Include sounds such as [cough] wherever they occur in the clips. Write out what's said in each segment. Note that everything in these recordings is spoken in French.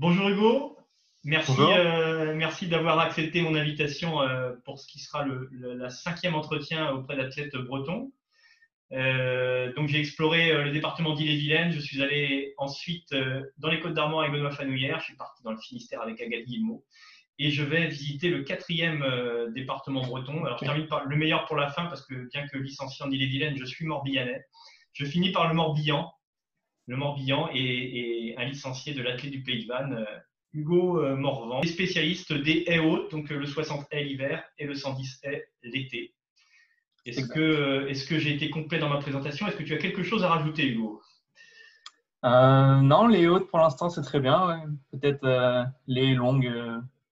Bonjour Hugo, merci, euh, merci d'avoir accepté mon invitation euh, pour ce qui sera le, la cinquième entretien auprès d'athlètes bretons. Euh, donc j'ai exploré le département d'Ille-et-Vilaine, je suis allé ensuite dans les Côtes d'Armor avec Benoît Fanouillère, je suis parti dans le Finistère avec Agathe Guillemot. Et je vais visiter le quatrième département breton. Alors je termine par le meilleur pour la fin parce que bien que licencié en Ille-et-Vilaine, je suis Morbihanais. Je finis par le Morbihan le Morbihan et, un licencié de l'athlète du Pays de Vannes, euh, Hugo euh, Morvan, spécialiste des haies hautes, donc euh, le 60 haies l'hiver et le 110 haies l'été. Est-ce que, est que j'ai été complet dans ma présentation? Est-ce que tu as quelque chose à rajouter, Hugo? Non, les hautes pour l'instant c'est très bien. Peut-être les longues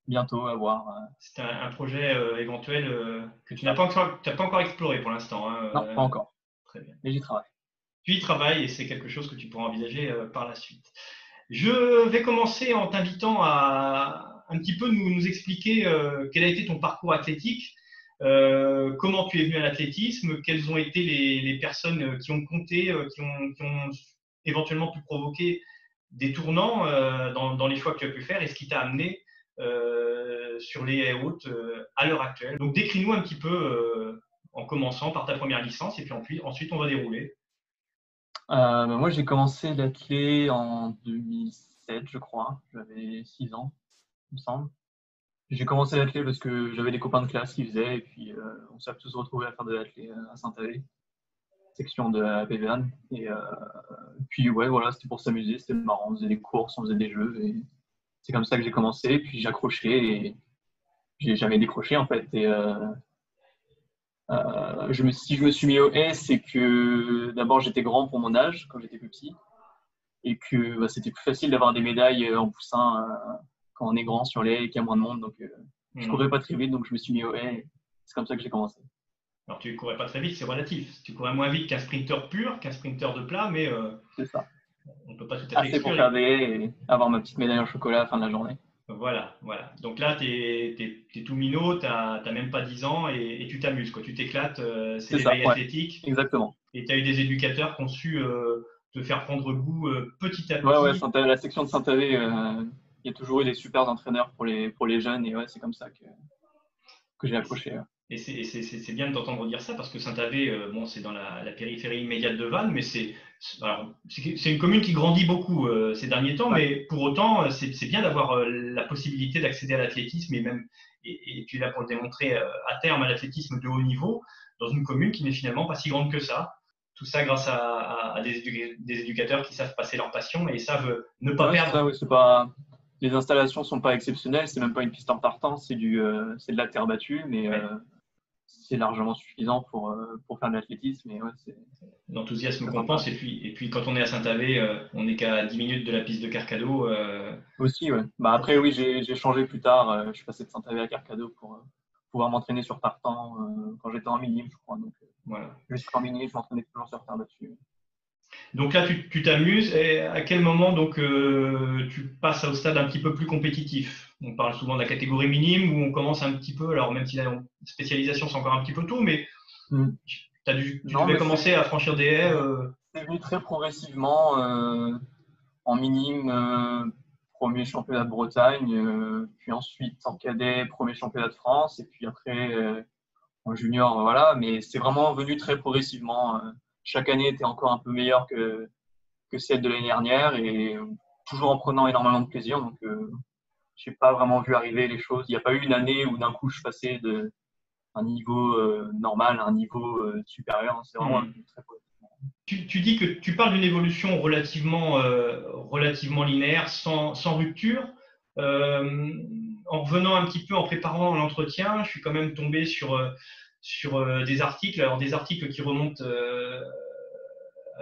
bientôt à voir. C'est un, projet éventuel que tu n'as pas, encore, pas encore exploré pour l'instant. Hein, non, pas encore. Très bien. Mais j'y travaille tu y travailles et c'est quelque chose que tu pourras envisager euh, par la suite. Je vais commencer en t'invitant à un petit peu nous, expliquer euh, quel a été ton parcours athlétique, euh, comment tu es venu à l'athlétisme, quelles ont été les, personnes qui ont compté, qui ont, éventuellement pu provoquer des tournants dans, les choix que tu as pu faire et ce qui t'a amené sur les hautes à l'heure actuelle. Donc décris-nous un petit peu en commençant par ta première licence et puis ensuite on va dérouler. Euh, bah, moi, j'ai commencé l'athlé en 2007, je crois. J'avais 6 ans, il me semble. J'ai commencé l'athlé parce que j'avais des copains de classe qui faisaient et puis euh, on s'est tous retrouvés à faire de l'athlé euh, à Saint-Avé, section de la PVN. Et puis, ouais, voilà, c'était pour s'amuser, c'était marrant. On faisait des courses, on faisait des jeux et c'est comme ça que j'ai commencé. Puis j'ai accroché et j'ai jamais décroché en fait. Et euh, je me, si je me suis mis au S, c'est que d'abord j'étais grand pour mon âge quand j'étais plus petit et que bah, c'était plus facile d'avoir des médailles euh, en poussin euh, quand on est grand sur les et qu'il y a moins de monde. Donc je hmm. courais pas très vite, donc je me suis mis au S. C'est comme ça que j'ai commencé. Alors tu courais pas très vite, c'est relatif. Tu courais moins vite qu'un sprinter pur, qu'un sprinter de plat, mais c'est ça. On peut pas tout à fait. Assez pour faire des et avoir ma petite médaille en chocolat à la fin de la journée. Voilà, voilà. Donc là, tu es, tout minot, tu n'as même pas 10 ans et, tu t'amuses, quoi. Tu t'éclates, euh, c'est l'éveil athlétique. Exactement. Et tu as eu des éducateurs qui ont su euh, te faire prendre goût euh, petit à petit. Ouais, ouais, la section de Saint-Avé, il y a toujours eu des super entraîneurs pour les, pour les jeunes et ouais, c'est comme ça que, que j'ai accroché. Et c'est bien de t'entendre dire ça parce que Saint-Avé, bon, c'est dans la, la, périphérie immédiate de Vannes, mais c'est une commune qui grandit beaucoup euh, ces derniers temps, mais pour autant, euh, c'est bien d'avoir euh, la possibilité d'accéder à l'athlétisme et même, et, tu es là pour le démontrer à terme, à l'athlétisme de haut niveau dans une commune qui n'est finalement pas si grande que ça. Tout ça grâce à, des, éducateurs qui savent passer leur passion et savent ne pas perdre. pas... Les installations sont pas exceptionnelles, c'est même pas une piste en partant, c'est de la terre battue, mais c'est largement suffisant pour, euh, pour faire de l'athlétisme. Ouais, L'enthousiasme compense. Et puis, et puis, quand on est à Saint-Avé, euh, on n'est qu'à 10 minutes de la piste de Carcado. Euh, Aussi, ouais. Bah, après, oui, j'ai changé plus tard. je suis passé de Saint-Avé à Carcado pour pouvoir m'entraîner sur partant quand j'étais en minime, je crois. Donc, voilà. Jusqu'en minime, je m'entraînais toujours sur terre dessus donc là, tu t'amuses. Et à quel moment donc tu passes au stade un petit peu plus compétitif? On parle souvent de la catégorie minime où on commence un petit peu. Alors même si la spécialisation c'est encore un petit peu tôt, mais tu, as dû, tu devais commencer à franchir des haies. Euh... C'est venu très progressivement euh, en minime. premier championnat de Bretagne, puis ensuite en cadet, premier championnat de France, et puis après en junior, voilà. Mais c'est vraiment venu très progressivement chaque année était encore un peu meilleure que, que celle de l'année dernière et toujours en prenant énormément de plaisir. Donc, euh, je n'ai pas vraiment vu arriver les choses. Il n'y a pas eu une année où d'un coup je passais de un niveau euh, normal à un niveau euh, supérieur. C'est vraiment mmh. très tu, tu, dis que tu parles d'une évolution relativement, relativement linéaire, sans, sans rupture. en revenant un petit peu, en préparant l'entretien, je suis quand même tombé sur sur euh, des articles, alors des articles qui remontent euh,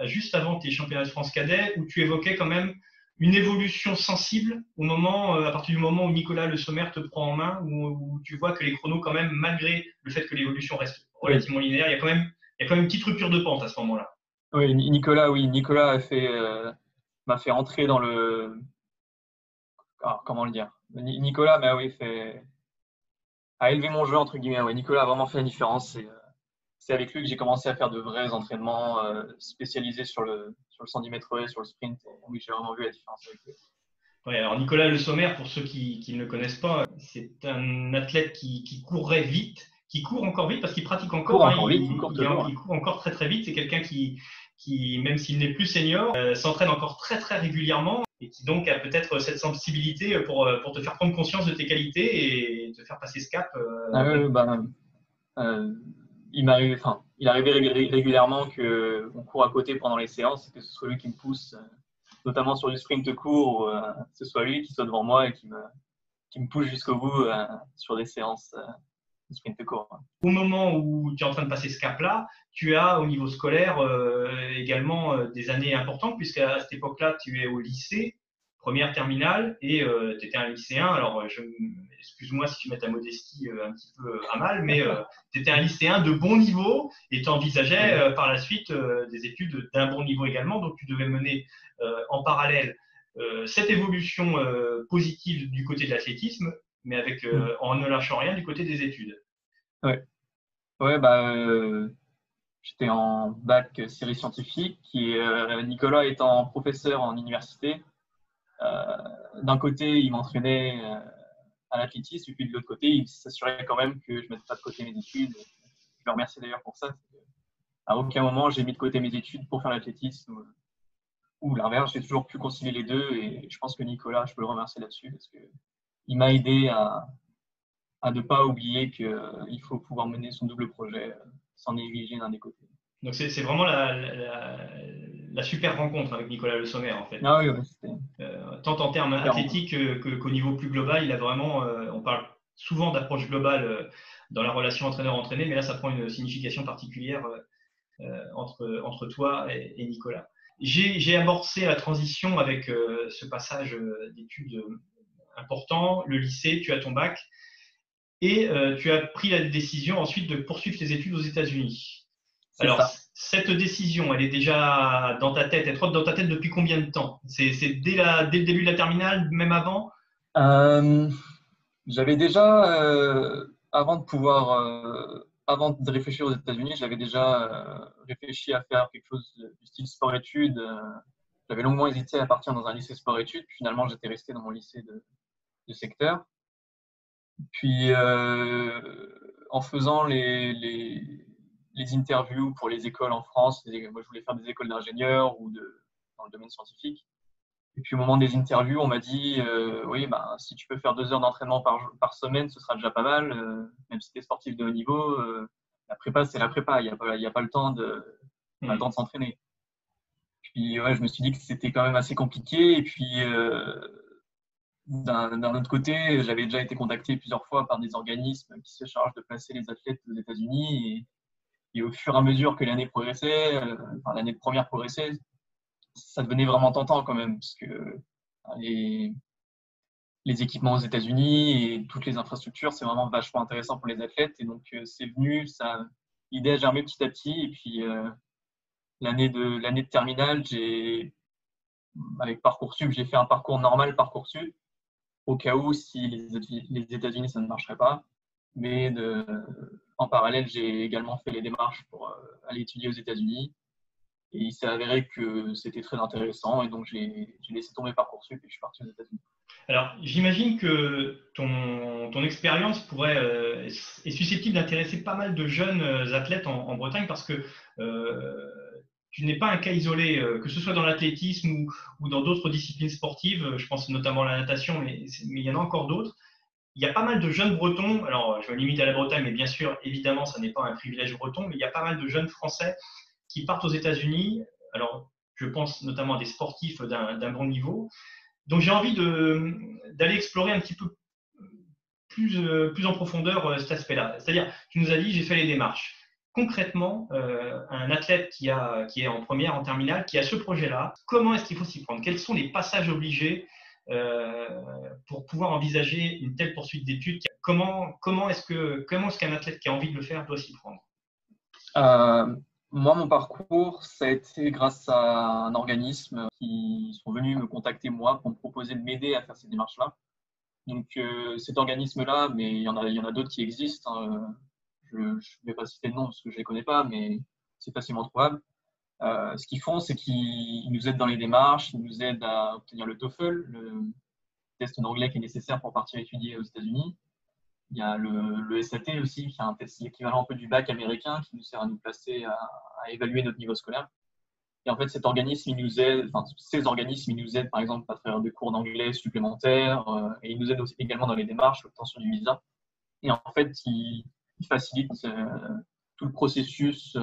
juste avant tes championnats de France cadet, où tu évoquais quand même une évolution sensible au moment, euh, à partir du moment où Nicolas Le Sommer te prend en main, où, tu vois que les chronos, quand même, malgré le fait que l'évolution reste relativement linéaire, il y a quand même, il y a quand même une petite rupture de pente à ce moment-là. Oui, Nicolas, oui, Nicolas a fait, m'a fait entrer dans le, ah, comment le dire, Nicolas, m'a oui, fait, à élever mon jeu, entre guillemets. Ouais, Nicolas a vraiment fait la différence. Euh, c'est avec lui que j'ai commencé à faire de vrais entraînements euh, spécialisés sur le, sur le 110 mètres et sur le sprint. oui, j'ai vraiment vu la différence avec lui. Ouais, alors Nicolas Le Sommer, pour ceux qui, ne le connaissent pas, c'est un athlète qui, qui, courrait vite, qui court encore vite parce qu'il pratique encore. Hein, il, court il, court encore très très vite. C'est quelqu'un qui, qui, même s'il n'est plus senior, euh, s'entraîne encore très très régulièrement et qui donc a peut-être cette sensibilité pour, euh, pour te faire prendre conscience de tes qualités et te faire passer ce cap. Euh, ah bah, il enfin, il arrivait régulièrement qu'on court à côté pendant les séances, que ce soit lui qui me pousse notamment sur du sprint court, ou, euh, ce soit lui qui soit devant moi et qui me, qui me pousse jusqu'au bout euh, sur des séances euh, de sprint court. Au moment où tu es en train de passer ce cap-là, tu as au niveau scolaire également des années importantes, puisqu'à cette époque-là, tu es au lycée première terminale et tu étais un lycéen. Alors, excuse-moi si tu mets ta modestie un petit peu à mal, mais [laughs] tu étais un lycéen de bon niveau et tu envisageais par la suite des études d'un bon niveau également. Donc, tu devais mener en parallèle cette évolution positive du côté de l'athlétisme, mais avec, mm. en ne lâchant rien du côté des études. Ouais. Ouais, bah, j'étais en bac série scientifique et Nicolas étant professeur en université, euh, d'un côté, il m'entraînait euh, à l'athlétisme, et puis de l'autre côté, il s'assurait quand même que je ne mettais pas de côté mes études. Je le remercie d'ailleurs pour ça. À aucun moment, j'ai mis de côté mes études pour faire l'athlétisme ou l'inverse. J'ai toujours pu concilier les deux et je pense que Nicolas, je peux le remercier là-dessus parce qu'il m'a aidé à, à ne pas oublier qu'il faut pouvoir mener son double projet sans négliger d'un des côtés. Donc c'est vraiment la, super rencontre avec Nicolas Le Sommer en fait. Ah oui, euh, tant en termes athlétiques qu'au niveau plus global, il a vraiment, euh, on parle souvent d'approche globale euh, dans la relation entraîneur-entraîné, mais là ça prend une signification particulière entre, entre toi et, Nicolas. J'ai amorcé la transition avec ce passage d'études important, le lycée, tu as ton bac, et tu as pris la décision ensuite de poursuivre tes études aux États-Unis. Alors, cette décision, elle est déjà dans ta tête, elle trotte dans ta tête depuis combien de temps? C'est dès, dès, le début de la terminale, même avant? Euh, J'avais déjà, euh, avant de pouvoir, euh, avant de réfléchir aux États-Unis, j'avais déjà réfléchi à faire quelque chose du style sport-études. J'avais longuement hésité à partir dans un lycée sport-études. Finalement, j'étais resté dans mon lycée de, de secteur. Puis, en faisant les, les les interviews pour les écoles en France. Moi, je voulais faire des écoles d'ingénieurs ou de, dans le domaine scientifique. Et puis au moment des interviews, on m'a dit euh, oui, bah, si tu peux faire deux heures d'entraînement par, par semaine, ce sera déjà pas mal. Euh, même si tu es sportif de haut niveau, euh, la prépa, c'est la prépa. Il n'y a, pas, a pas le temps de, mmh. temps de s'entraîner. Puis ouais, je me suis dit que c'était quand même assez compliqué. Et puis d'un autre côté, j'avais déjà été contacté plusieurs fois par des organismes qui se chargent de placer les athlètes aux États-Unis. Et au fur et à mesure que l'année progressait, euh, l'année de première progressait, ça devenait vraiment tentant quand même, parce que euh, les, équipements aux États-Unis et toutes les infrastructures, c'est vraiment vachement intéressant pour les athlètes. Et donc, euh, c'est venu, ça, l'idée a germé petit à petit. Et puis, l'année de, l'année de terminale, j'ai, avec Parcoursup, j'ai fait un parcours normal Parcoursup, au cas où, si les, les États-Unis, ça ne marcherait pas. Mais de, en parallèle, j'ai également fait les démarches pour euh, aller étudier aux États-Unis. Et il s'est avéré que c'était très intéressant. Et donc, j'ai laissé tomber Parcoursup et je suis parti aux États-Unis. Alors, j'imagine que ton, expérience pourrait euh, est susceptible d'intéresser pas mal de jeunes euh, athlètes en, Bretagne parce que tu n'es pas un cas isolé, que ce soit dans l'athlétisme ou, dans d'autres disciplines sportives. Je pense notamment à la natation, mais il y en a encore d'autres il y a pas mal de jeunes bretons, alors je me limite à la Bretagne, mais bien sûr, évidemment, ça n'est pas un privilège breton, mais il y a pas mal de jeunes Français qui partent aux États-Unis. Alors, je pense notamment à des sportifs d'un bon niveau. Donc, j'ai envie d'aller explorer un petit peu plus, euh, en profondeur euh, cet aspect-là. C'est-à-dire, tu nous as dit, j'ai fait les démarches. Concrètement, euh, un athlète qui, qui est en première, en terminale, qui a ce projet-là, comment est-ce qu'il faut s'y prendre? Quels sont les passages obligés pour pouvoir envisager une telle poursuite d'études Comment, comment est-ce que comment est-ce qu'un athlète qui a envie de le faire doit s'y prendre? Euh, Moi, mon parcours, ça a été grâce à un organisme qui sont venus me contacter moi pour me proposer de m'aider à faire ces démarches-là. Donc euh, cet organisme-là, mais il y en a, a d'autres qui existent. Hein. Je ne vais pas citer de nom parce que je ne les connais pas, mais c'est facilement trouvable. Euh, ce qu'ils font, c'est qu'ils nous aident dans les démarches, ils nous aident à obtenir le TOEFL, test d'anglais qui est nécessaire pour partir étudier aux États-Unis. Il y a le, SAT aussi, qui est un test équivalent un peu du bac américain, qui nous sert à nous placer, à, évaluer notre niveau scolaire. Et en fait, cet organisme, il nous aide, enfin, ces organismes, ils nous aident par exemple à travers des cours d'anglais supplémentaires, euh, et ils nous aident également dans les démarches, l'obtention du visa. Et en fait, ils, facilitent euh, tout le processus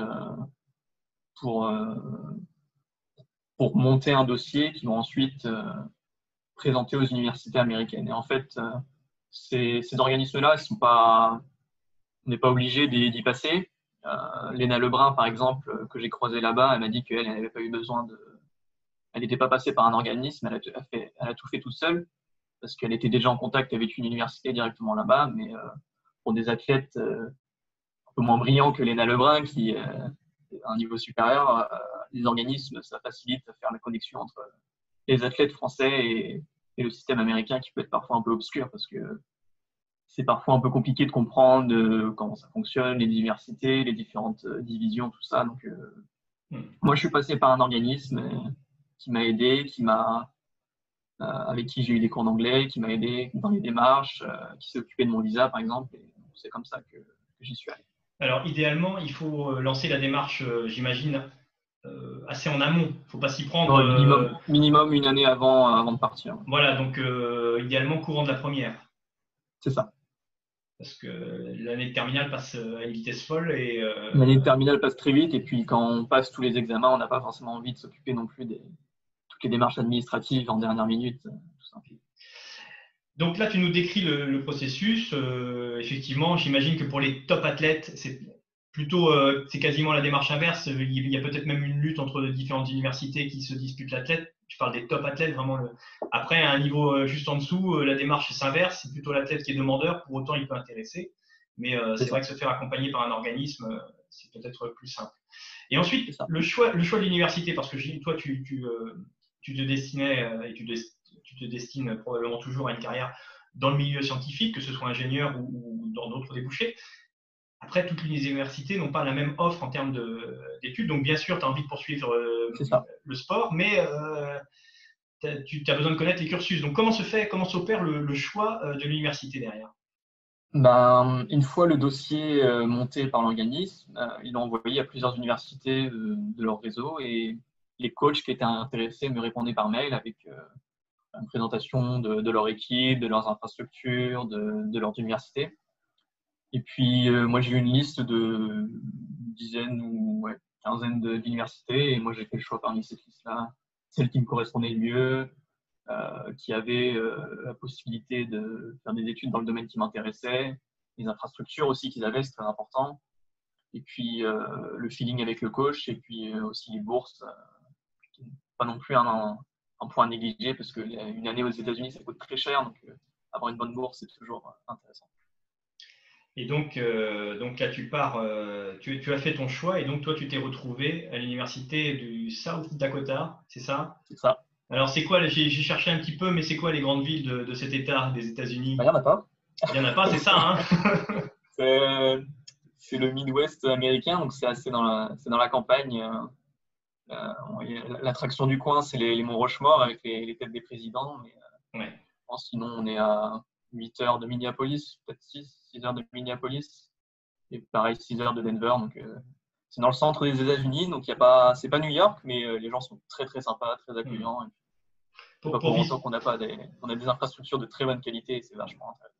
pour, pour monter un dossier qu'ils vont ensuite présenter aux universités américaines. Et en fait, ces, organismes-là, sont pas, on n'est pas obligé d'y passer. Euh, Léna Lebrun, par exemple, que j'ai croisé là-bas, elle m'a dit qu'elle n'avait pas eu besoin de. Elle n'était pas passée par un organisme, elle a, tout fait toute seule, parce qu'elle était déjà en contact avec une université directement là-bas. Mais euh, pour des athlètes euh, un peu moins brillants que Léna Lebrun, qui un niveau supérieur, les organismes, ça facilite à faire la connexion entre les athlètes français et, et le système américain qui peut être parfois un peu obscur parce que c'est parfois un peu compliqué de comprendre euh, comment ça fonctionne, les diversités, les différentes euh, divisions, tout ça. Donc, euh, hmm. moi, je suis passé par un organisme qui m'a aidé, qui m'a, avec qui j'ai eu des cours d'anglais, qui m'a aidé dans les démarches, qui s'est occupé de mon visa, par exemple. Et c'est comme ça que, que j'y suis allé. Alors, idéalement, il faut lancer la démarche, j'imagine, euh, assez en amont. Il ne faut pas s'y prendre. Euh, minimum, une année avant, avant de partir. Voilà, donc euh, idéalement courant de la première. C'est ça. Parce que l'année de terminale passe à une vitesse folle. et L'année de terminale passe très vite et puis quand on passe tous les examens, on n'a pas forcément envie de s'occuper non plus des toutes les démarches administratives en dernière minute. Tout Donc là, tu nous décris le, processus. effectivement, j'imagine que pour les top athlètes, c'est plutôt, euh, c'est quasiment la démarche inverse. Il y a peut-être même une lutte entre différentes universités qui se disputent l'athlète. Je parle des top athlètes, vraiment. Après, à un niveau euh, juste en dessous, euh, la démarche s'inverse. C'est plutôt l'athlète qui est demandeur. Pour autant, il peut intéresser. Mais c'est vrai que se faire accompagner par un organisme, c'est peut-être plus simple. Et ensuite, le choix, le choix de l'université, parce que toi, tu, tu, tu te destinais et tu, tu, te destines probablement toujours à une carrière dans le milieu scientifique, que ce soit ingénieur ou, ou dans d'autres débouchés. Après, toutes les universités n'ont pas la même offre en termes d'études. Donc, bien sûr, tu as envie de poursuivre euh, le sport, mais euh, tu as besoin de connaître les cursus. Donc, comment se fait, comment s'opère le, choix euh, de l'université derrière? Ben, Une fois le dossier monté par l'organisme, ils l'ont envoyé à plusieurs universités de leur réseau et les coachs qui étaient intéressés me répondaient par mail avec une présentation de, leur équipe, de leurs infrastructures, de, de leur université. Et puis, euh, moi, j'ai eu une liste de dizaines ou ouais, quinzaine d'universités. Et moi, j'ai fait le choix parmi cette liste-là, celle qui me correspondait le mieux, euh, qui avait euh, la possibilité de faire des études dans le domaine qui m'intéressait, les infrastructures aussi qu'ils avaient, c'est très important. Et puis, le feeling avec le coach, et puis aussi les bourses, pas non plus un, un point négligé, parce qu'une année aux États-Unis, ça coûte très cher. Donc, avoir une bonne bourse, c'est toujours intéressant. Et donc, euh, donc là, tu pars, euh, tu, as fait ton choix et donc toi, tu t'es retrouvé à l'université du South Dakota, c'est ça? C'est ça. Alors, c'est quoi, j'ai cherché un petit peu, mais c'est quoi les grandes villes de, cet État des États-Unis? Bah, Il n'y en a pas. Il n'y en a pas, c'est ça, hein? [laughs] C'est le Midwest américain, donc c'est assez dans la, dans la campagne. Euh, l'attraction du coin, c'est les, monts Rochemort avec les, têtes des présidents. Mais, ouais. sinon, on est à 8 heures de Minneapolis, peut-être 6, 6 heures de Minneapolis. Et pareil, 6 heures de Denver. Donc, euh, c'est dans le centre des États-Unis. Donc, il y a pas, c'est pas New York, mais euh, les gens sont très, très sympas, très accueillants. Mmh. Pour, pas pour, longtemps qu'on a pas des, on a des infrastructures de très bonne qualité et c'est vachement intéressant.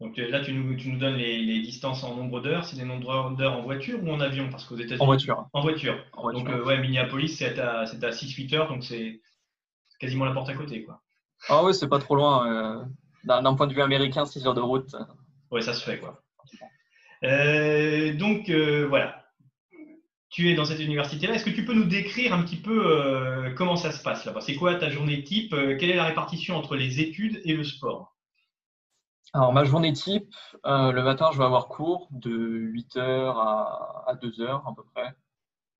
Donc euh, là, tu nous, tu nous donnes les, distances en nombre d'heures. C'est des nombres d'heures en voiture ou en avion? Parce qu'aux États-Unis. En voiture. En voiture. Donc, ouais, Minneapolis, c'est à, à 6-8 heures. Donc, c'est quasiment la porte à côté. Quoi. Ah oui, c'est pas trop loin. D'un point de vue américain, 6 heures de route. Oui, ça se fait, quoi. Euh, donc, euh, voilà. Tu es dans cette université-là. Est-ce que tu peux nous décrire un petit peu euh, comment ça se passe là-bas? C'est quoi ta journée type? Quelle est la répartition entre les études et le sport? Alors, ma journée type, le matin, je vais avoir cours de 8h à, à 2h à peu près.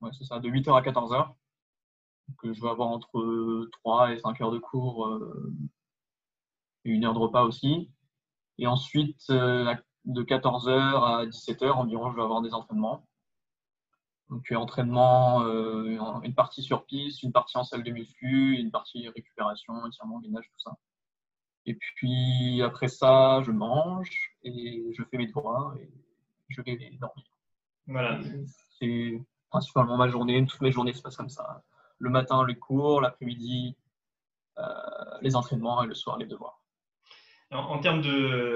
Ouais, c'est ça, de 8h à 14h. Donc, je vais avoir entre 3 et 5 heures de cours et une heure de repas aussi. Et ensuite, euh, de 14h à 17h environ, je vais avoir des entraînements. Donc, entraînement, euh, une partie sur piste, une partie en salle de muscu, une partie récupération, étirement, gainage, tout ça. Et puis après ça, je mange et je fais mes devoirs et je vais dormir. Voilà. C'est principalement ma journée. Toutes mes journées se passent comme ça. Le matin, les cours, l'après-midi, euh, les entraînements et le soir, les devoirs. En, termes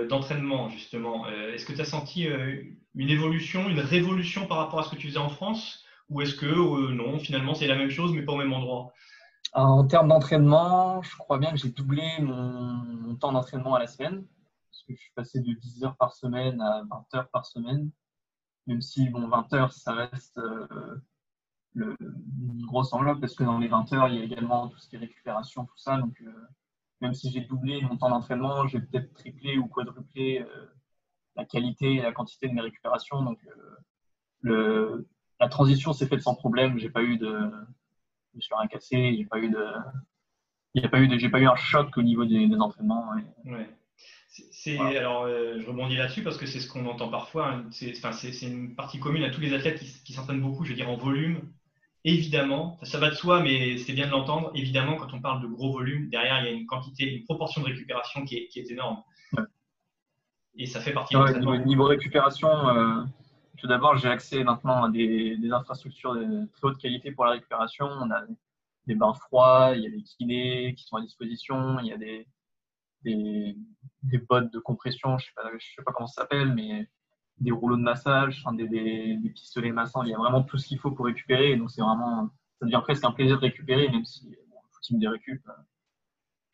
d'entraînement, justement, euh, est-ce que tu as senti euh, une évolution, une révolution par rapport à ce que tu faisais en France? Ou est-ce que non, finalement, c'est la même chose, mais pas au même endroit? En termes d'entraînement, je crois bien que j'ai doublé mon, temps d'entraînement à la semaine. Parce que je suis passé de 10 heures par semaine à 20 heures par semaine. Même si, bon, 20 heures, ça reste le, une grosse enveloppe, parce que dans les 20 heures, il y a également tout ce qui est récupération, tout ça. Donc, même si j'ai doublé mon temps d'entraînement, j'ai peut-être triplé ou quadruplé euh, la qualité et la quantité de mes récupérations. Donc, euh, la transition s'est faite sans problème. J'ai pas eu de, me suis rien cassé. J'ai pas eu de, il n'y a pas eu de, j'ai pas eu un choc au niveau des, entraînements. Ouais. C'est, alors, euh, je rebondis là-dessus parce que c'est ce qu'on entend parfois. Hein. C'est, une partie commune à tous les athlètes qui, qui s'entraînent beaucoup, je veux dire en volume, évidemment, ça va de soi, mais c'est bien de l'entendre, évidemment, quand on parle de gros volume, derrière, il y a une quantité, une proportion de récupération qui est, énorme. Et ça fait partie de niveau, niveau récupération, euh, tout d'abord, j'ai accès maintenant à des, infrastructures de très haute qualité pour la récupération. On a des bains froids, il y a des kinés qui sont à disposition, il y a des, des, bottes de compression, je ne sais, sais, pas comment ça s'appelle, mais des rouleaux de massage, des, des, pistolets massants. Il y a vraiment tout ce qu'il faut pour récupérer. Donc, c'est vraiment, ça devient presque un plaisir de récupérer, même si bon, le footing des récup, euh,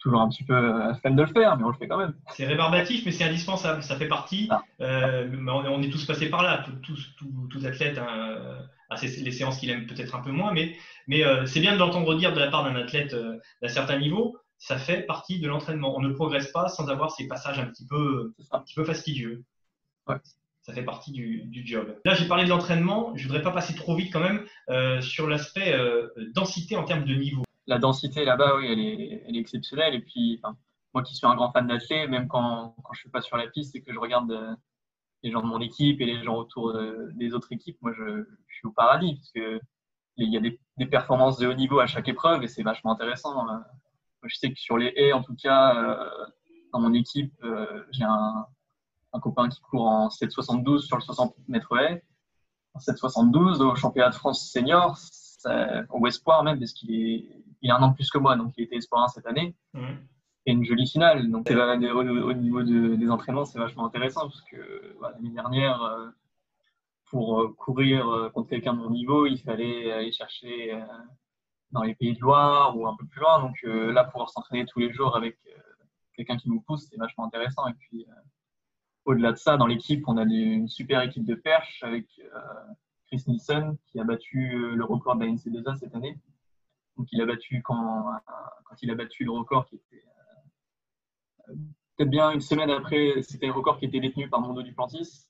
toujours un petit peu à de le faire, mais on le fait quand même. C'est rébarbatif, mais c'est indispensable. Ça fait partie. Ah. Euh, on est tous passés par là, tous, tous, tous athlètes. Hein, les séances qu'il aime peut-être un peu moins, mais, mais euh, c'est bien de l'entendre dire de la part d'un athlète d'un certain niveau. Ça fait partie de l'entraînement. On ne progresse pas sans avoir ces passages un petit peu, un petit peu fastidieux. Ouais ça fait partie du, job. Là, j'ai parlé de l'entraînement. Je ne voudrais pas passer trop vite quand même euh, sur l'aspect euh, densité en termes de niveau. La densité là-bas, oui, elle est, elle est, exceptionnelle. Et puis, moi qui suis un grand fan d'athlètes, même quand, quand je suis pas sur la piste et que je regarde euh, les gens de mon équipe et les gens autour des autres équipes, moi, je, suis au paradis parce que il y a des, performances de haut niveau à chaque épreuve et c'est vachement intéressant. je sais que sur les haies, en tout cas, dans mon équipe, j'ai un, un copain qui court en 7,72 sur le 60 mètres haies. En 7,72 au championnat de France senior, au espoir même, parce qu'il est, il a un an de plus que moi, donc il était espoir 1 cette année. Mmh. Et une jolie finale. Donc au, niveau des entraînements, c'est vachement intéressant, parce que l'année dernière, euh, pour euh, courir euh, contre quelqu'un de mon niveau, il fallait aller chercher dans les pays de Loire ou un peu plus loin. Donc là, pouvoir s'entraîner tous les jours avec quelqu'un qui nous pousse, c'est vachement intéressant. Et puis, au-delà de ça, dans l'équipe, on a une super équipe de perche avec Chris Nielsen qui a battu euh, le record de la NC2A cette année. Donc il a battu quand, quand il a battu le record qui était euh, peut-être bien une semaine après, c'était le record qui était détenu par Mondo Duplantis.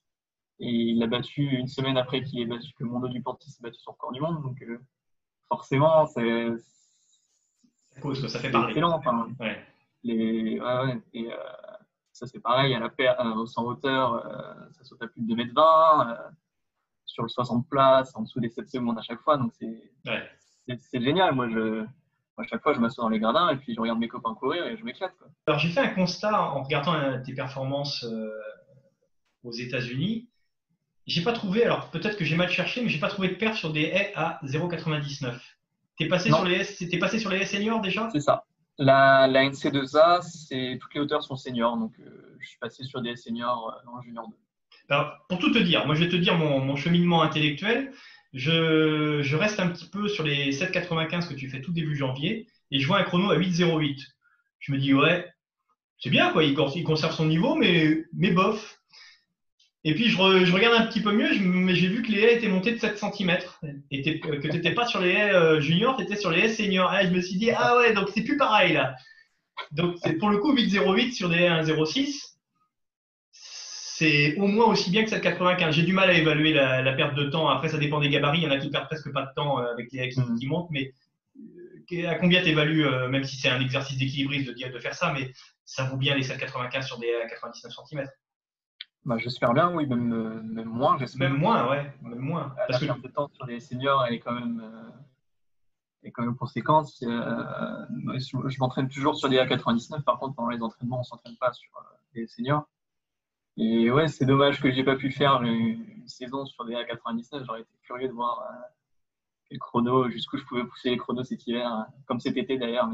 Et il l'a battu une semaine après qu'il ait battu que Mondo Duplantis ait battu son record du monde. Donc forcément, c'est. Ça fait parler. Excellent. Enfin, Les, ouais, et, ça, c'est pareil, à la paire, euh, au 100 hauteur, euh, ça saute à plus de 2 mètres 20. Euh, sur le 60 places, en dessous des 7 secondes à chaque fois. Donc, c'est génial. Moi, je, à chaque fois, je m'assois dans les gradins et puis je regarde mes copains courir et je m'éclate. Alors, j'ai fait un constat en regardant tes performances aux États-Unis. J'ai pas trouvé, alors peut-être que j'ai mal cherché, mais j'ai pas trouvé de perte sur des haies à 0,99. T'es passé, sur les, es passé sur les haies seniors déjà? C'est ça. La, la NC2A, c'est toutes les hauteurs sont seniors, donc euh, je suis passé sur des seniors euh, en junior 2. Pour tout te dire, moi je vais te dire mon, cheminement intellectuel. Je, reste un petit peu sur les 7,95 que tu fais tout début janvier et je vois un chrono à 8,08. Je me dis, ouais, c'est bien, quoi, il, conserve son niveau, mais, bof. Et puis je, regarde un petit peu mieux, mais j'ai vu que les haies étaient montées de 7 cm. Et que tu n'étais pas sur les haies euh, juniors, tu étais sur les haies seniors. Et je me suis dit, ah ouais, donc c'est plus pareil là. Donc c'est pour le coup 8,08 sur des haies 1,06. C'est au moins aussi bien que 7,95. J'ai du mal à évaluer la, perte de temps. Après, ça dépend des gabarits. Il y en a qui perdent presque pas de temps euh, avec les haies qui mm. montent. Mais euh, à combien tu évalues, même si c'est un exercice d'équilibriste de, de faire ça, mais ça vaut bien les 7,95 sur des à 99 cm. Bah, j'espère bien, oui, même, euh, même moins, j'espère. Même moins, ouais, même moins. Parce la que... de temps sur les seniors, elle est quand même, euh, et comme conséquence, je, m'entraîne toujours sur des A99. Par contre, pendant les entraînements, on ne s'entraîne pas sur les seniors. Et ouais, c'est dommage que j'ai pas pu faire une, saison sur des A99. J'aurais été curieux de voir les chronos, jusqu'où je pouvais pousser les chronos cet hiver, comme cet été d'ailleurs.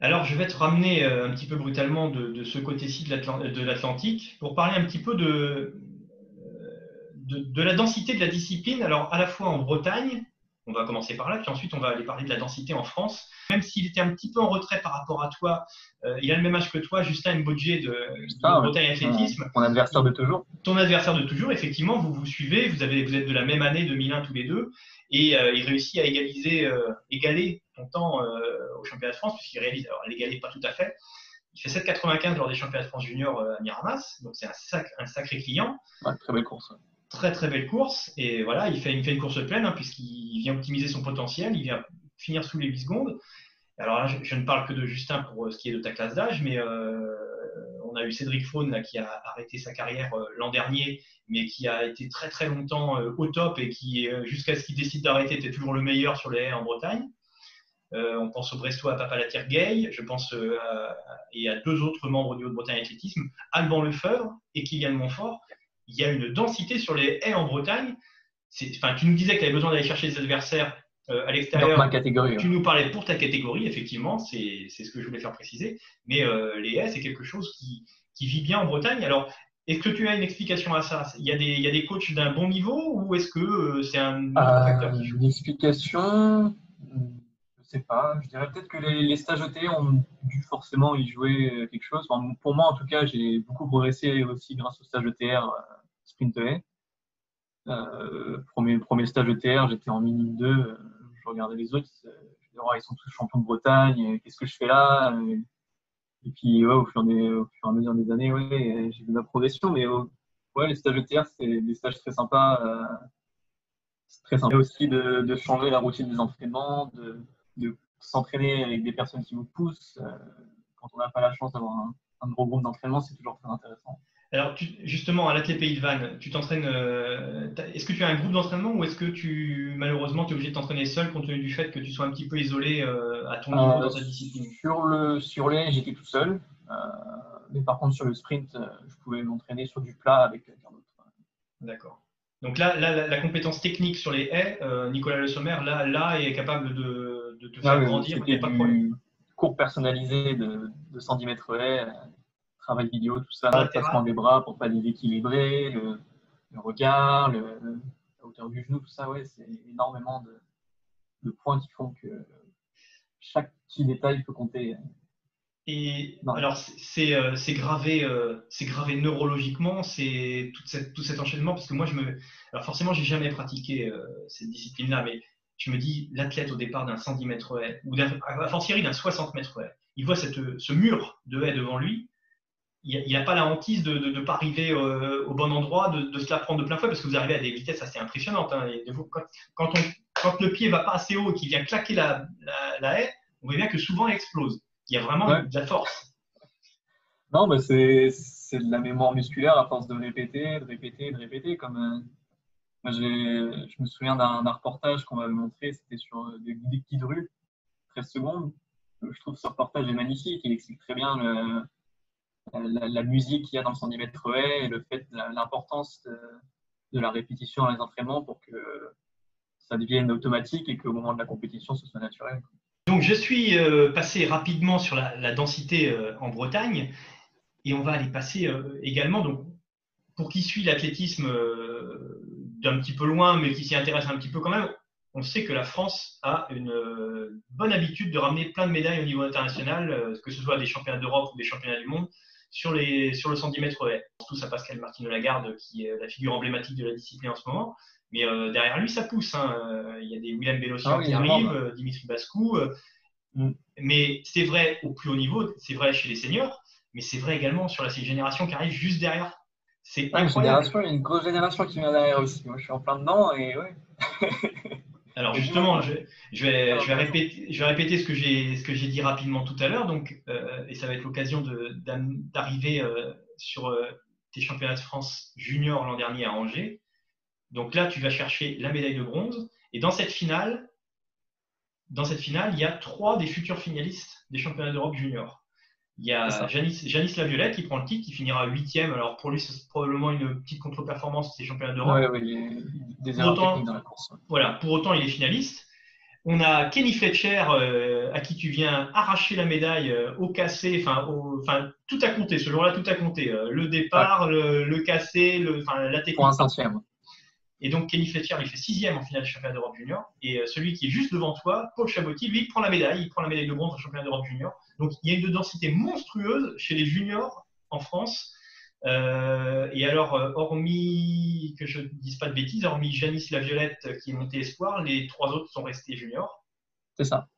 Alors, je vais te ramener un petit peu brutalement de, ce côté-ci de l'Atlantique pour parler un petit peu de, de, la densité de la discipline. Alors, à la fois en Bretagne, on va commencer par là, puis ensuite on va aller parler de la densité en France. Même s'il était un petit peu en retrait par rapport à toi, euh, il a le même âge que toi, Justin Mbodje de, de Bretagne Athlétisme. Ton adversaire de toujours. Ton adversaire de toujours, effectivement, vous vous suivez, vous, avez, vous êtes de la même année 2001 tous les deux, et euh, il réussit à égaliser, euh, égaler ton temps au championnat de France, puisqu'il réalise, alors l'égaler pas tout à fait, il fait 7,95 lors des championnats de France juniors à Miramas, donc c'est un, un, sacré client. très belle course très très belle course. Et voilà, il fait, une course pleine hein, puisqu'il vient optimiser son potentiel, il vient finir sous les 8 secondes. Alors là, je, ne parle que de Justin pour euh, ce qui est de ta classe d'âge, mais euh, on a eu Cédric Faune qui a arrêté sa carrière euh, l'an dernier, mais qui a été très très longtemps au top et qui, jusqu'à ce qu'il décide d'arrêter, était toujours le meilleur sur les haies en Bretagne. on pense au Brestois à Papa Gay, je pense à, et à deux autres membres du Haut-Bretagne Athlétisme, Alban Lefebvre et Kylian Montfort, il y a une densité sur les haies en Bretagne. Enfin, tu nous disais que tu avais besoin d'aller chercher des adversaires euh, à l'extérieur. ma catégorie. Tu nous parlais pour ta catégorie, effectivement, c'est ce que je voulais faire préciser. Mais euh, les haies, c'est quelque chose qui, vit bien en Bretagne. Alors, est-ce que tu as une explication à ça? Il y, a des, il y a des coachs d'un bon niveau ou est-ce que euh, c'est un autre facteur qui joue? Une explication, je sais pas. Je dirais peut-être que les, stages ET ont dû forcément y jouer quelque chose. pour moi, en tout cas, j'ai beaucoup progressé aussi grâce au stage ETR euh, premier, premier stage ETR, j'étais en minime 2. Euh, je regardais les autres. Je disais, oh, ils sont tous champions de Bretagne. Qu'est-ce que je fais là Et puis, au, fur et, à mesure des années, j'ai vu ma progression. Mais ouais, les stages ETR, c'est des stages très sympas. Euh, c'est très sympa aussi de, de, changer la routine des entraînements, de, de s'entraîner avec des personnes qui vous poussent. quand on n'a pas la chance d'avoir un, gros groupe d'entraînement, c'est toujours très intéressant. Alors, justement, à l'Athlé Pays de Vannes, tu t'entraînes. Euh, est-ce que tu as un groupe d'entraînement ou est-ce que tu, malheureusement, tu es obligé de t'entraîner seul compte tenu du fait que tu sois un petit peu isolé euh, à ton niveau euh, dans ta discipline? Sur le sur les, j'étais tout seul. mais par contre, sur le sprint, je pouvais m'entraîner sur du plat avec quelqu'un d'autre. D'accord. Donc là, la, compétence technique sur les haies, Nicolas Le Sommer, là, là, est capable de, de te ah faire grandir. Il n'y a pas de problème. Cours personnalisé de, de 110 mètres haies travail vidéo, tout ça, le placement des bras pour pas déséquilibrer, le, le regard, le, la hauteur du genou, tout ça, ouais, c'est énormément de, points qui font que chaque petit détail peut compter. Et alors, euh, c'est gravé, euh, c'est gravé neurologiquement, c'est tout, tout, cet enchaînement, parce que moi, je me. Alors, forcément, j'ai jamais pratiqué euh, cette discipline-là, mais je me dis, l'athlète au départ d'un 110 mètres haie, ou d'un, à d'un 60 mètres haie, il voit cette, ce mur de haie devant lui, il n'a pas la hantise de ne pas arriver euh, au bon endroit, de, se la prendre de plein fouet, parce que vous arrivez à des vitesses assez impressionnantes. Hein. quand, quand, le pied va pas assez haut et qu'il vient claquer la, la, haie, on voit bien que souvent elle explose. Il y a vraiment de la force. Non, mais c'est de la mémoire musculaire à force de répéter, de répéter, de répéter. Comme, euh, moi, je me souviens d'un reportage qu'on m'avait montré, c'était sur euh, des, des de rue, 13 secondes. Je trouve ce reportage est magnifique, il explique très bien le, la, musique qu'il y a dans le centimètre et le fait l'importance de, la répétition dans les entraînements pour que ça devienne automatique et qu'au moment de la compétition, ce soit naturel. Donc, je suis euh, passé rapidement sur la, densité euh, en Bretagne et on va aller passer euh, également, donc, pour qui suit l'athlétisme d'un petit peu loin, mais qui s'y intéresse un petit peu quand même, on sait que la France a une bonne habitude de ramener plein de médailles au niveau international, que ce soit des championnats d'Europe ou des championnats du monde sur, les, sur le 110 mètres haies. Tout ça Pascal Martino Lagarde, qui est la figure emblématique de la discipline en ce moment. Mais euh, derrière lui, ça pousse. Hein. Il y a des Willem Bellossian ah qui arrivent, euh, Dimitri Bascou. Euh. Mm. Mais c'est vrai au plus haut niveau, c'est vrai chez les seniors, mais c'est vrai également sur la génération qui arrive juste derrière. C'est incroyable. il y a une grosse génération qui vient derrière aussi. Moi, je suis en plein dedans et ouais. [laughs] Alors justement, je, vais, répéter, ce que j'ai dit rapidement tout à l'heure, donc euh, et ça va être l'occasion d'arriver euh, sur euh, tes championnats de France junior l'an dernier à Angers. Donc là, tu vas chercher la médaille de bronze, et dans cette finale, dans cette finale, il y a trois des futurs finalistes des championnats d'Europe junior. Il y a Janice, Janice Laviolette qui prend le titre, qui finira huitième. Alors pour lui, c'est probablement une petite contre-performance des championnats d'Europe. Oui, oui, des erreurs techniques dans la course. Voilà, pour autant, il est finaliste. On a Kenny Fletcher, euh, à qui tu viens arracher la médaille euh, au cassé, enfin, tout a compté, ce jour-là, tout a compté. Euh, le départ, le, cassé, le, la technique. Pour un centième. Et donc, Kenny Fletcher, il fait sixième en finale du championnat d'Europe junior. Et celui qui est juste devant toi, Paul Chabotti, lui, il prend la médaille, il prend la médaille de bronze au championnat d'Europe junior. Donc, il y a une densité monstrueuse chez les juniors en France. Euh, et alors, euh, hormis que je ne dise pas de bêtises, hormis Janice la Violette qui est montée espoir, les trois autres sont restés juniors. C'est ça.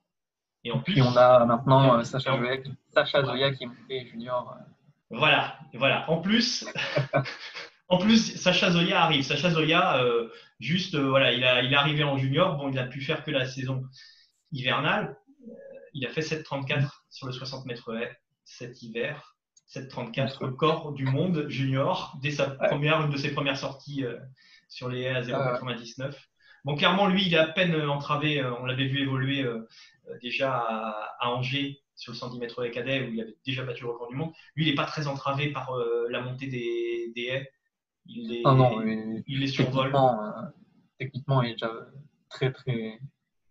Et en plus, on a maintenant euh, Sacha, Zoya, qui est monté junior. Voilà, voilà. En plus, [laughs] en plus, Sacha Zoya arrive. Sacha Zoya, juste, voilà, il, a, il est arrivé en junior. Bon, il a pu faire que la saison hivernale. il a fait 7,34 sur le 60 mètres cet hiver. 734 record du monde junior dès sa première, une de ses premières sorties euh, sur les haies à 0,99. Bon, clairement, lui, il est à peine euh, entravé. Euh, on l'avait vu évoluer déjà à, Angers sur le 110 mètres cadet où il avait déjà battu le record du monde. Lui, il n'est pas très entravé par la montée des, haies. Il est, ah non, il est techniquement, techniquement, il est déjà très très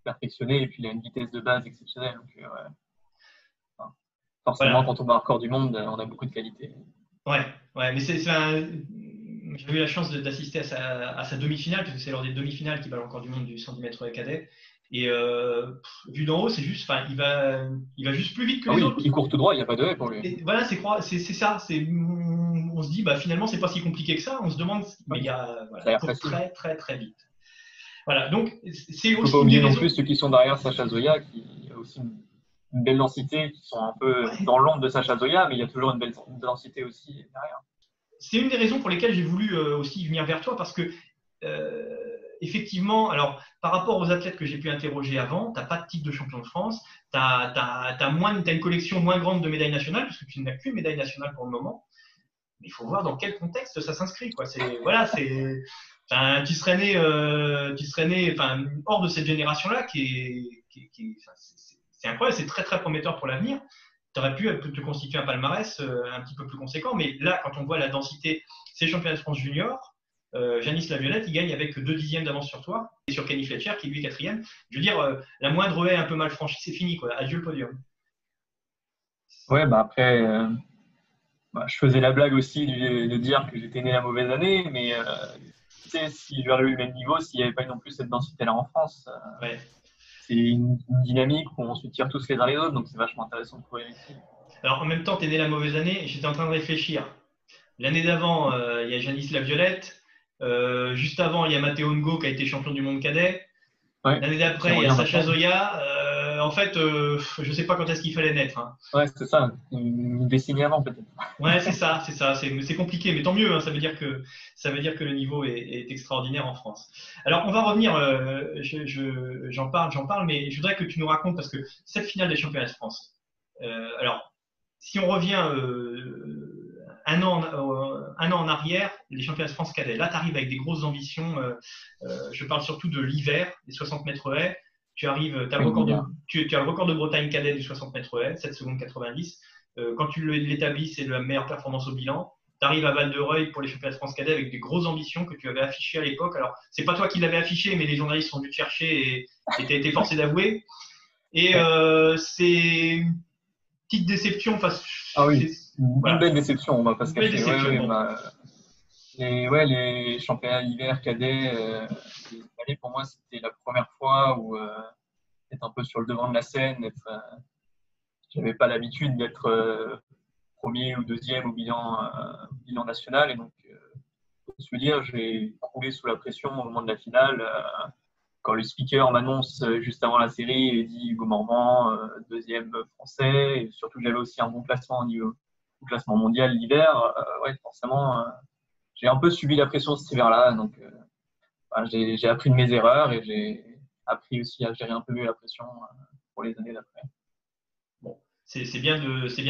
perfectionné et puis il a une vitesse de base exceptionnelle. Donc, ouais. Forcément, quand on bat un record du monde, on a beaucoup de qualité. Ouais, ouais mais c'est j'ai eu la chance d'assister à sa, demi-finale, parce que c'est lors des demi-finales qu'il bat le record du monde du 110 mètres cadet. Et euh, vu d'en haut, c'est juste, enfin, il va, il va juste plus vite que ah les autres. Il court tout droit, il n'y a pas de haie pour lui. voilà, c'est ça. C'est, on se dit, bah finalement, c'est pas si compliqué que ça. On se demande, mais il y a, voilà, il très, très, très vite. Voilà, donc c'est aussi. Faut pas oublier non plus ceux qui sont derrière Sacha Zoya, qui a aussi une belle densité, qui sont un peu dans l'ombre de Sacha Zoya, mais il y a toujours une belle densité aussi derrière. C'est une des raisons pour lesquelles j'ai voulu euh, aussi venir vers toi, parce que euh, effectivement, alors par rapport aux athlètes que j'ai pu interroger avant, tu n'as pas de titre de champion de France, tu as, une collection moins grande de médailles nationales, puisque tu n'as qu'une médaille nationale pour le moment. Mais il faut voir dans quel contexte ça s'inscrit. Voilà, c'est. tu serais né, euh, tu serais né enfin, hors de cette génération-là qui est, qui, qui c'est incroyable, c'est très très prometteur pour l'avenir. Tu aurais pu te constituer un palmarès euh, un petit peu plus conséquent, mais là, quand on voit la densité, c'est championnat de France junior, euh, Janice Laviolette, il gagne avec deux dixièmes d'avance sur toi, et sur Kenny Fletcher, qui lui est quatrième. Je veux dire, euh, la moindre haie un peu mal franchie, c'est fini, quoi. Adieu le podium. Ouais, bah après, bah, je faisais la blague aussi de, dire que j'étais né la mauvaise année, mais tu sais, si j'aurais eu le même niveau, s'il n'y avait pas non plus cette densité-là en France, ouais c'est une, dynamique où on se tire tous les uns les autres, donc c'est vachement intéressant de courir ici. Alors en même temps, tu es né la mauvaise année, j'étais en train de réfléchir. L'année d'avant, euh, il y a Janice Laviolette. Euh, juste avant, il y a Matteo Ngo qui a été champion du monde cadet. L'année d'après, il y a Sacha Zoya. Euh, en fait, euh, je ne sais pas quand est-ce qu'il fallait naître. Hein. Ouais, c'est ça. Une décennie avant, peut-être. Ouais, c'est ça, c'est ça. C'est compliqué, mais tant mieux. Hein. Ça veut dire que ça veut dire que le niveau est, extraordinaire en France. Alors, on va revenir. Euh, j'en parle, j'en parle, mais je voudrais que tu nous racontes parce que cette finale des championnats de France. Alors, si on revient un an, un an en arrière, les championnats de France cadets. Là, tu arrives avec des grosses ambitions. je parle surtout de l'hiver, les 60 mètres haies. Tu arrives, as le record de, tu, as le record de Bretagne cadet du 60 mètres haies, 7 secondes 90. Euh, quand tu l'établis, c'est la meilleure performance au bilan. Tu arrives à Val-de-Reuil pour les championnats de France cadet avec des grosses ambitions que tu avais affichées à l'époque. Alors, c'est pas toi qui l'avais affiché, mais les journalistes sont venus te chercher et tu as été forcé d'avouer. Et euh, c'est une petite déception. Face, ah oui, une belle déception, on va pas se cacher. Bah, les, ouais, les championnats d'hiver cadets, euh, pour moi, c'était la première fois où euh, être un peu sur le devant de la scène. Euh, j'avais pas l'habitude d'être euh, premier ou deuxième au bilan, euh, bilan national. Et donc, pour se dire, j'ai coulé sous la pression au moment de la finale. quand le speaker m'annonce juste avant la série et dit Hugo Morvan, deuxième français, et surtout que j'avais aussi un bon classement au niveau classement mondial l'hiver, ouais, forcément, j'ai un peu subi la pression cet hiver-là. Donc, j'ai appris de mes erreurs et j'ai appris aussi à gérer un peu mieux la pression euh, pour les années d'après. Bon, c'est bien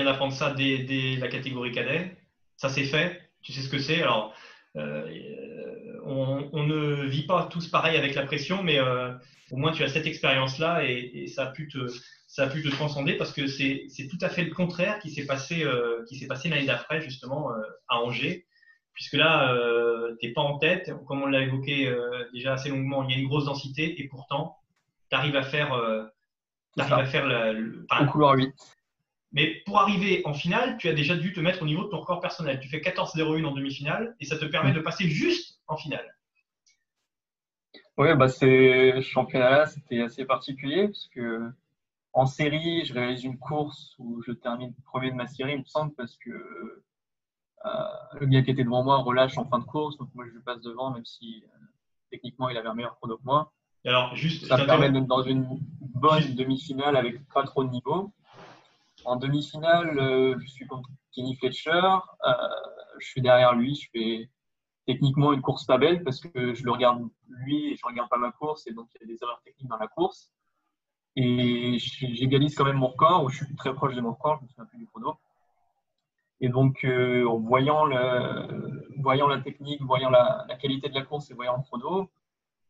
d'apprendre ça dès, la catégorie cadet. Ça c'est fait. Tu sais ce que c'est. Alors, euh, on, ne vit pas tous pareil avec la pression, mais au moins tu as cette expérience-là et, ça, a pu te, ça a pu te transcender parce que c'est tout à fait le contraire qui s'est passé, qui s'est passé l'année d'après, justement, à Angers puisque là, euh, tu n'es pas en tête. Comme on l'a évoqué euh, déjà assez longuement, il y a une grosse densité et pourtant, tu arrives à faire, euh, à faire le, couloir 8. Mais pour arriver en finale, tu as déjà dû te mettre au niveau de ton record personnel. Tu fais 14-0-1 en demi-finale et ça te permet de passer juste en finale. Oui, bah ce championnat-là, c'était assez particulier parce que en série, je réalise une course où je termine premier de ma série, il me semble, parce que euh, le gars qui était devant moi relâche en fin de course, donc moi je lui passe devant, même si euh, techniquement il avait un meilleur chrono que moi. Alors, juste, ça me permet d'être dans une bonne demi-finale avec pas trop de niveau. En demi-finale, euh, je suis contre Kenny Fletcher. je suis derrière lui. Je fais techniquement une course pas belle parce que je le regarde lui et je regarde pas ma course et donc il y a des erreurs techniques dans la course. Et j'égalise quand même mon record, ou je suis très proche de mon record, je me souviens plus du chrono. Et donc, euh, en voyant, la technique, voyant la, qualité de la course et voyant le chrono,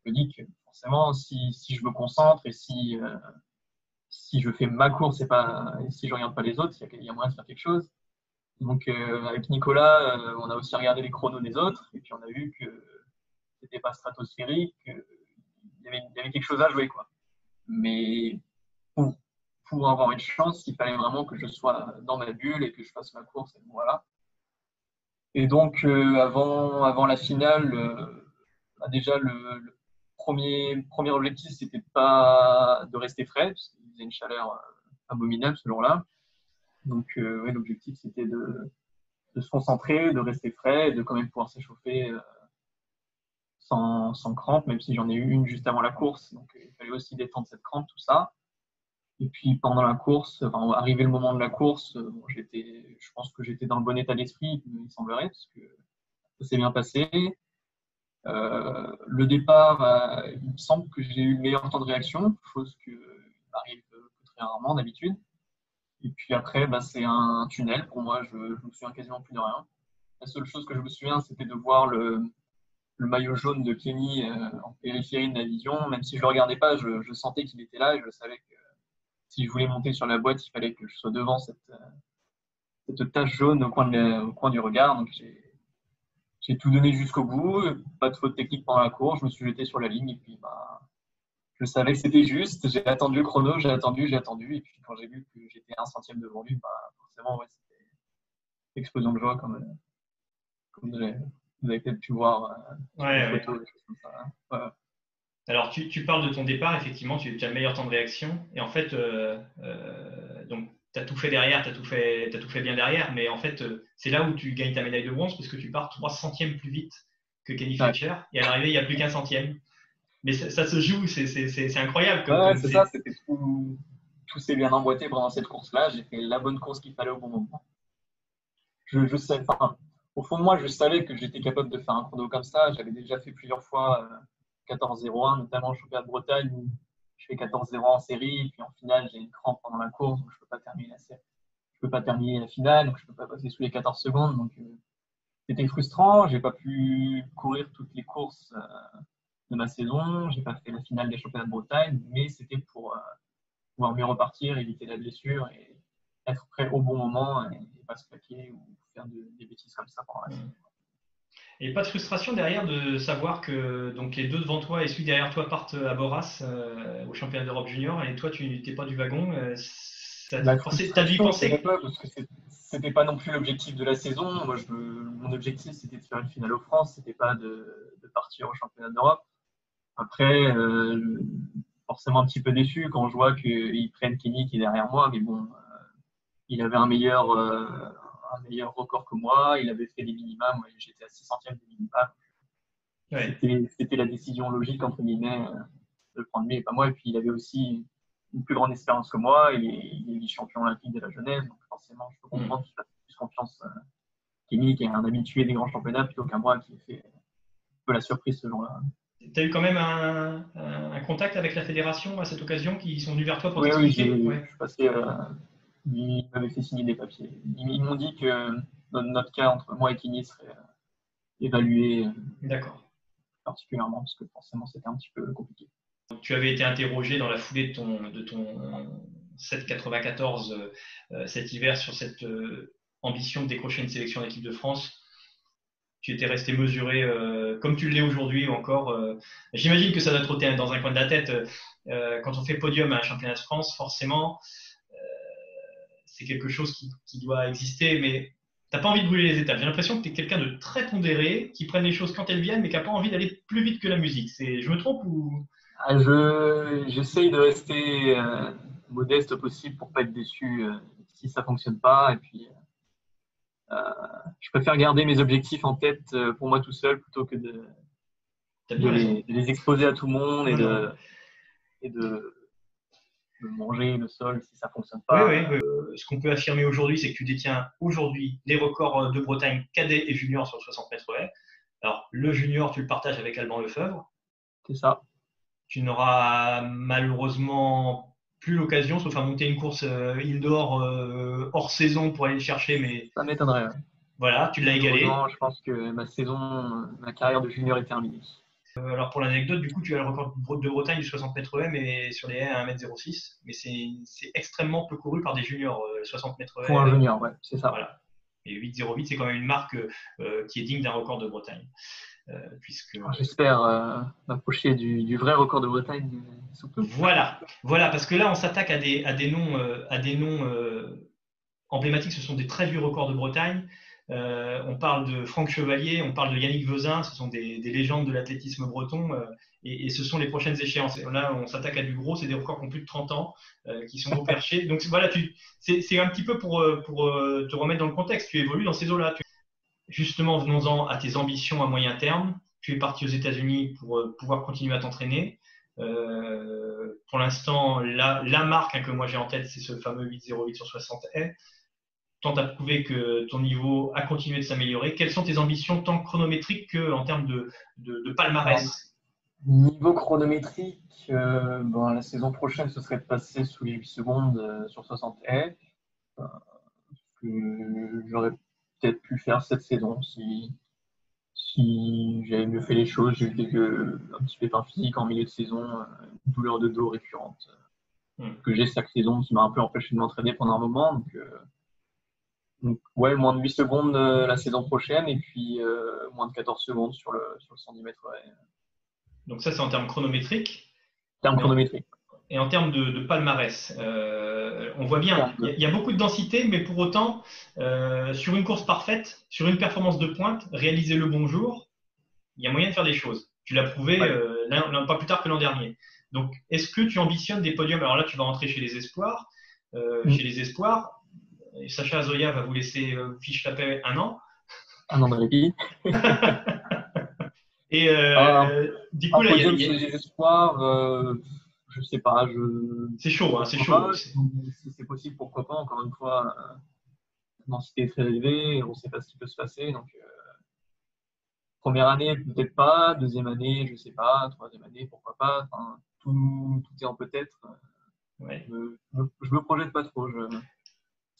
je me dis que forcément, si, je me concentre et si, euh, si je fais ma course et, pas, si je ne regarde pas les autres, il y, a moyen de faire quelque chose. Donc, euh, avec Nicolas, on a aussi regardé les chronos des autres et puis on a vu que c'était pas stratosphérique, qu'il y, y avait quelque chose à jouer. Quoi. Mais pour, avoir une chance, il fallait vraiment que je sois dans ma bulle et que je fasse ma course. Et voilà. Et donc, euh, avant, avant la finale, euh, bah, déjà, le, premier, premier objectif, c'était pas de rester frais, parce qu'il faisait une chaleur euh, abominable ce jour-là. Donc, l'objectif, c'était de, de, se concentrer, de rester frais et de quand même pouvoir s'échauffer sans, sans crampe, même si j'en ai eu une juste avant la course. Donc, il fallait aussi détendre cette crampe, tout ça. Et puis pendant la course, enfin, arrivé le moment de la course, euh, j'étais, je pense que j'étais dans le bon état d'esprit, il semblerait, parce que ça s'est bien passé. Euh, le départ, euh, il me semble que j'ai eu le meilleur temps de réaction, chose qui m'arrive très rarement d'habitude. Et puis après, bah, c'est un tunnel. Pour moi, je, ne me souviens quasiment plus de rien. La seule chose que je me souviens, c'était de voir le, le, maillot jaune de Kenny en périphérie de la vision. Même si je ne le regardais pas, je, sentais qu'il était là et je savais que si je voulais monter sur la boîte, il fallait que je sois devant cette, euh, cette tache jaune au coin, au coin du regard. Donc j'ai tout donné jusqu'au bout, pas de faute technique pendant la course, je me suis jeté sur la ligne et puis bah, je savais que c'était juste. J'ai attendu le chrono, j'ai attendu, j'ai attendu. Et puis quand j'ai vu que j'étais un centième devant lui, bah, forcément, ouais, c'était explosion de joie comme, comme vous avez peut-être pu voir euh, ouais. Alors, tu, parles de ton départ, effectivement, tu, as le meilleur temps de réaction. Et en fait, euh, euh, donc, tu as tout fait derrière, tu as, tout fait, tout fait bien derrière, mais en fait, euh, c'est là où tu gagnes ta médaille de bronze parce que tu pars 3 centièmes plus vite que Kenny Fletcher. Et à l'arrivée, il n'y a plus qu'un centième. Mais ça, se joue, c'est incroyable. c'est ça, c'était tout, tout s'est bien emboîté pendant cette course-là. J'ai fait la bonne course qu'il fallait au bon moment. Je, je sais, enfin, au fond de moi, je savais que j'étais capable de faire un chrono comme ça. J'avais déjà fait plusieurs fois 14-0-1, notamment au championnat de Bretagne où je fais 14-0 en série, puis en finale, j'ai une crampe pendant la course, donc je ne peux pas terminer la finale, donc je ne peux pas passer sous les 14 secondes. Donc euh, c'était frustrant. J'ai pas pu courir toutes les courses euh, de ma saison. J'ai pas fait la finale des championnats de Bretagne, mais c'était pour euh, pouvoir mieux repartir, éviter la blessure et être prêt au bon moment et, pas se claquer ou faire des bêtises comme ça pendant la saison. Et pas de frustration derrière de savoir que donc, les deux devant toi et celui derrière toi partent à Boras euh, au championnat d'Europe junior et toi tu n'étais pas du wagon. Euh, T'as dû y penser C'était pas non plus l'objectif de la saison. Moi, je, mon objectif c'était de faire une finale au France, c'était pas de, de, partir au championnat d'Europe. Après, euh, forcément un petit peu déçu quand je vois qu'ils prennent Kenny qui est derrière moi, mais bon, euh, il avait un meilleur, un meilleur record que moi. Il avait fait des minima. Moi, j'étais à 6 centièmes des minima. C'était la décision logique, entre guillemets, euh, de le prendre lui et pas moi. Et puis, il avait aussi une plus grande expérience que moi. Il est, il est champion olympique de la jeunesse. Donc, forcément, je peux mm. comprendre qu'il fasse plus confiance. Euh, Kenny, qui est un habitué des grands championnats, plutôt qu'un moi qui ai fait un peu la surprise ce jour-là. Tu as eu quand même un, contact avec la fédération à cette occasion qui sont venus vers toi pour oui, Oui, je suis passé euh, ils m'avaient fait signer des papiers. Ils, m'ont dit que notre cas entre moi et Kini serait euh, évalué. Euh, D'accord. particulièrement parce que forcément c'était un petit peu compliqué. Tu avais été interrogé dans la foulée de ton, de ton 794 euh, cet hiver sur cette euh, ambition de décrocher une sélection d'équipe de France. Tu étais resté mesuré euh, comme tu l'es aujourd'hui encore. J'imagine que ça doit trotter dans un coin de la tête. quand on fait podium à un championnat de France, forcément, c'est quelque chose qui, qui, doit exister, mais tu n'as pas envie de brûler les étapes. J'ai l'impression que tu es quelqu'un de très pondéré, qui prenne les choses quand elles viennent, mais qui n'a pas envie d'aller plus vite que la musique. Je me trompe ou? Ah, J'essaye de rester modeste possible pour pas être déçu euh, si ça fonctionne pas. Et puis, euh, euh, je préfère garder mes objectifs en tête pour moi tout seul plutôt que de, les, exposer à tout le monde et, de, et de, manger le sol si ça fonctionne pas. Oui, oui, ce qu'on peut affirmer aujourd'hui, c'est que tu détiens aujourd'hui les records de Bretagne cadet et junior sur le 60 mètres haies. Alors, le junior, tu le partages avec Alban Lefebvre. C'est ça. Tu n'auras malheureusement plus l'occasion, sauf à monter une course euh, indoor euh, hors saison pour aller le chercher. Mais ça m'étonnerait. Voilà, tu l'as égalé. je pense que ma saison, ma carrière de junior est terminée. Euh, alors pour l'anecdote, du coup, tu as le record de Bretagne du 60 mètres haies, mais sur les haies à 1m06. Mais c'est extrêmement peu couru par des juniors, 60 mètres haies. Pour un junior, ouais, c'est ça. Voilà. Et 8,08, c'est quand même une marque qui est digne d'un record de Bretagne. Euh, puisque... Ah, j'espère euh, m'approcher du, vrai record de Bretagne. Voilà, voilà, parce que là, on s'attaque à des, à des noms, à des noms euh, emblématiques. Ce sont des très vieux records de Bretagne. On parle de Franck Chevalier, on parle de Yannick Vezin, ce sont des, légendes de l'athlétisme breton, et, ce sont les prochaines échéances. là, on s'attaque à du gros, c'est des records qui ont plus de 30 ans, qui sont au perché. [laughs] Donc voilà, c'est un petit peu pour, pour te remettre dans le contexte. Tu évolues dans ces eaux-là justement, venons-en à tes ambitions à moyen terme. Tu es parti aux États-Unis pour euh, pouvoir continuer à t'entraîner. Euh, pour l'instant, la, marque hein, que moi j'ai en tête, c'est ce fameux 8,08 sur 60 haies. Tant à prouver que ton niveau a continué de s'améliorer. Quelles sont tes ambitions tant chronométriques qu'en termes de, palmarès? Niveau chronométrique, euh, la saison prochaine, ce serait de passer sous les 8 secondes sur 60 haies. J'aurais peut-être pu faire cette saison si, si j'avais mieux fait les choses. J'ai eu quelques, un petit pépin physique en milieu de saison, euh, une douleur de dos récurrente hmm. que j'ai chaque saison qui m'a un peu empêché de m'entraîner pendant un moment. Donc, euh, donc, ouais, moins de 8 secondes euh, la saison prochaine et puis moins de 14 secondes sur le, sur le 110 mètres. Donc ça, c'est en termes chronométriques. En termes chronométriques. Et en termes de, palmarès, euh, on voit bien, il y, a beaucoup de densité, mais pour autant, euh, sur une course parfaite, sur une performance de pointe, réaliser le bon jour, il y a moyen de faire des choses. Tu l'as prouvé euh, pas plus tard que l'an dernier. Donc, est-ce que tu ambitionnes des podiums? Alors là, tu vas rentrer chez les espoirs. Mm. Chez les espoirs, Sacha Azoya va vous laisser fiche la paix un an. Un an de répit. [laughs] Et ah, du coup, là, il y a, les espoirs je sais pas. Je... C'est chaud, hein, c'est chaud. si c'est possible, pourquoi pas. Encore une fois, euh, la densité est très élevée, on ne sait pas ce qui peut se passer. Donc, euh, première année, peut-être pas. Deuxième année, je ne sais pas. Troisième année, pourquoi pas. tout, tout, est en peut-être. Ouais. Je ne me, projette pas trop. Je,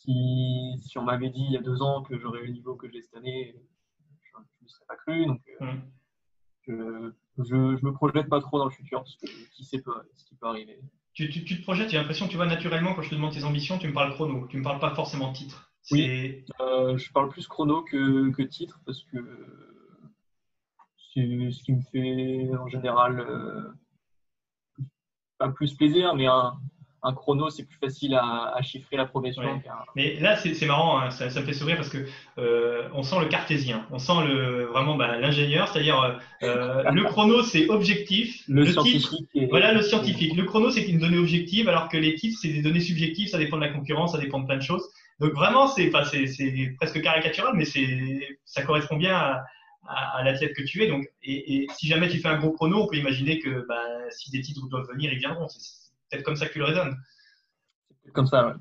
si, si, on m'avait dit il y a deux ans que j'aurais le niveau que j'ai cette année, je ne me serais pas cru. Donc, euh, hum. je, je ne me projette pas trop dans le futur parce que qui sait ce qui peut arriver. Tu, te projettes, j'ai l'impression, tu vois, naturellement, quand je te demande tes ambitions, tu me parles chrono, tu ne me parles pas forcément titre. Oui, euh, je parle plus chrono que, titre parce que c'est ce qui me fait en général euh, pas plus plaisir, mais un, un chrono, c'est plus facile à, chiffrer la progression. Mais là, c'est marrant, hein, ça, me fait sourire parce que euh, on sent le cartésien, on sent le, vraiment bah, l'ingénieur, c'est-à-dire euh, euh, le chrono, c'est objectif. Le, scientifique. Voilà, le scientifique. Le chrono, c'est une donnée objective, alors que les titres, c'est des données subjectives, ça dépend de la concurrence, ça dépend de plein de choses. Donc vraiment, c'est presque caricatural, mais ça correspond bien à, à, l'athlète que tu es. Donc, et, si jamais tu fais un gros chrono, on peut imaginer que bah, si des titres doivent venir, ils viendront peut-être comme ça que tu le raisonnes. Comme ça, ouais.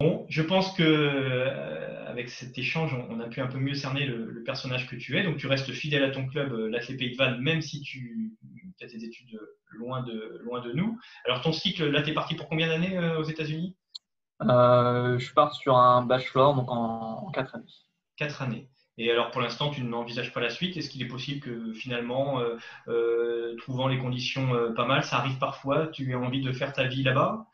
Bon, je pense que euh, avec cet échange, on, a pu un peu mieux cerner le, personnage que tu es. Donc, tu restes fidèle à ton club, euh, l'Athlé Pays de Vannes, même si tu as tes études loin de, loin de nous. Alors, ton cycle, là, tu es parti pour combien d'années euh, aux États-Unis? Je pars sur un bachelor, donc en, quatre années. Quatre années. Et alors pour l'instant, tu n'envisages pas la suite. Est-ce qu'il est possible que finalement, trouvant les conditions pas mal, ça arrive parfois, tu aies envie de faire ta vie là-bas?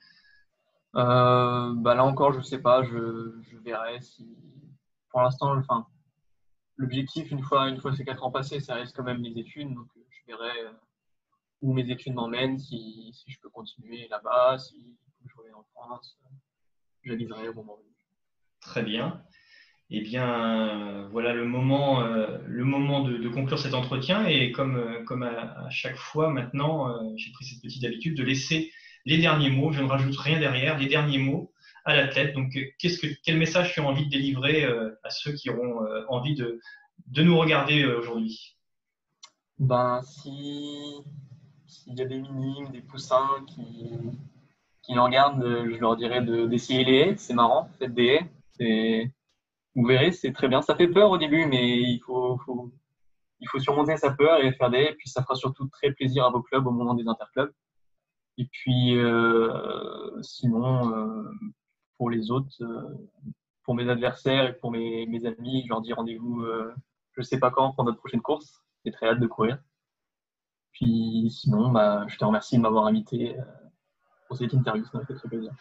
Bah Là encore, je ne sais pas. Je, je verrai si. Pour l'instant, enfin, l'objectif, une fois, une fois ces quatre ans passés, ça reste quand même les études. Donc, je verrai où mes études m'emmènent, si, si, je peux continuer là-bas, si je reviens en France. J'aviserai au moment venu. Très bien. Eh bien, voilà le moment, euh, de, conclure cet entretien. Et comme, euh, à, chaque fois maintenant, euh, j'ai pris cette petite habitude de laisser les derniers mots. Je ne rajoute rien derrière, les derniers mots à la tête. Donc, quel message tu as envie de délivrer à ceux qui auront envie de, de nous regarder aujourd'hui? Ben, si s'il y a des minimes, des poussins qui, qui nous regardent, je leur dirais d'essayer les haies. C'est marrant, faites des haies. Vous verrez, c'est très bien. Ça fait peur au début, mais il faut, faut, il faut surmonter sa peur et faire des. Et puis, ça fera surtout très plaisir à vos clubs au moment des interclubs. Et puis, euh, sinon, euh, pour les autres, euh, pour mes adversaires et pour mes, amis, je leur dis rendez-vous, je ne sais pas quand, pour notre prochaine course. J'ai très hâte de courir. Puis sinon, bah, je te remercie de m'avoir invité pour cette interview. Ça m'a fait très plaisir.